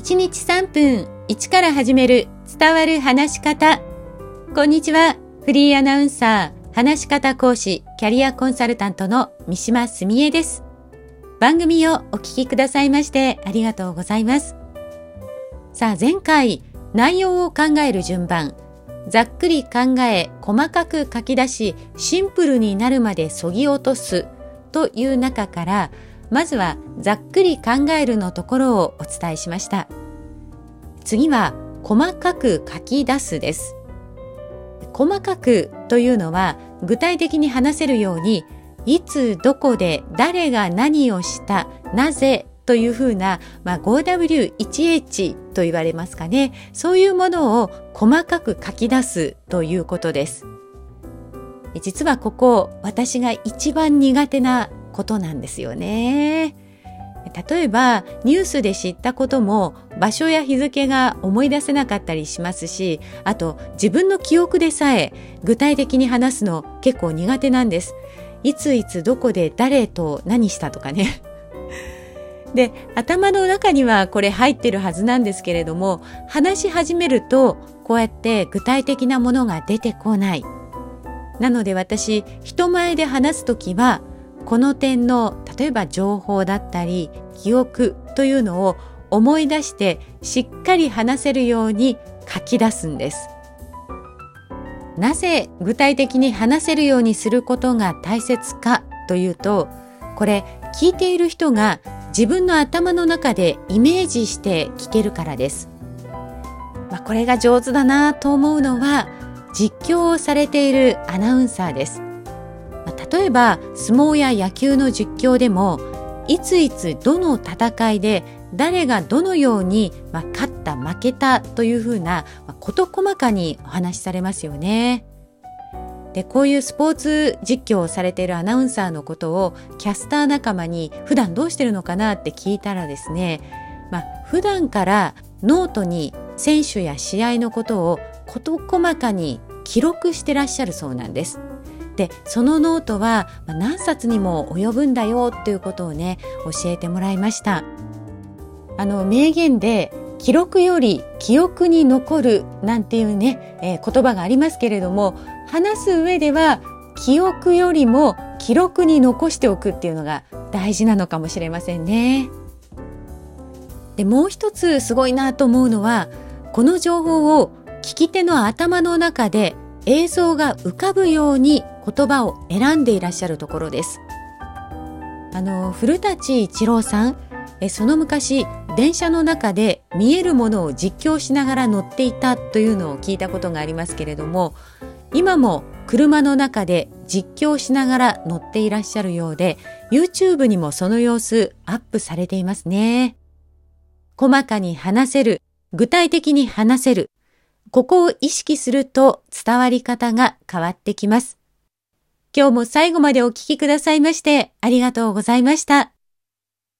1日3分1から始める伝わる話し方。こんにちは。フリーアナウンサー、話し方講師、キャリアコンサルタントの三島澄江です。番組をお聞きくださいましてありがとうございます。さあ前回、内容を考える順番、ざっくり考え、細かく書き出し、シンプルになるまでそぎ落とすという中から、まずはざっくり考えるのところをお伝えしました。次は細かく書き出すです。細かくというのは具体的に話せるようにいつどこで誰が何をしたなぜというふうな、まあ、5W1H と言われますかねそういうものを細かく書き出すということです実はここ私が一番苦手なことなんですよね。例えばニュースで知ったことも場所や日付が思い出せなかったりしますしあと自分の記憶でさえ具体的に話すの結構苦手なんです。いついつどこで誰と何したとかね。で頭の中にはこれ入ってるはずなんですけれども話し始めるとこうやって具体的なものが出てこない。なので私人前で話す時はこの点の例えば情報だったり記憶というのを思い出してしっかり話せるように書き出すんです。なぜ具体的に話せるようにすることが大切かというとこれ聞いている人が自分の頭の中でイメージして聞けるからです。まあ、これが上手だなと思うのは実況をされているアナウンサーです。例えば相撲や野球の実況でもいついつどの戦いで誰がどのように、まあ、勝った負けたというふうな、まあ、事細かにお話しされますよね。でこういうスポーツ実況をされているアナウンサーのことをキャスター仲間に普段どうしてるのかなって聞いたらですね、まあ、普段からノートに選手や試合のことを事細かに記録してらっしゃるそうなんです。でそのノートは何冊にも及ぶんだよっていうことをね教えてもらいましたあの名言で記録より記憶に残るなんていうね、えー、言葉がありますけれども話す上では記憶よりも記録に残しておくっていうのが大事なのかもしれませんね。でもう一つすごいなと思うのはこの情報を聞き手の頭の中で映像が浮かぶように言葉を選んでいらっしゃるところです。あの古舘一郎さんえその昔電車の中で見えるものを実況しながら乗っていたというのを聞いたことがありますけれども今も車の中で実況しながら乗っていらっしゃるようで YouTube にもその様子アップされていますね。細かに話せる、具体的に話せる、ここを意識すると伝わり方が変わってきます。今日も最後までお聴きくださいましてありがとうございました。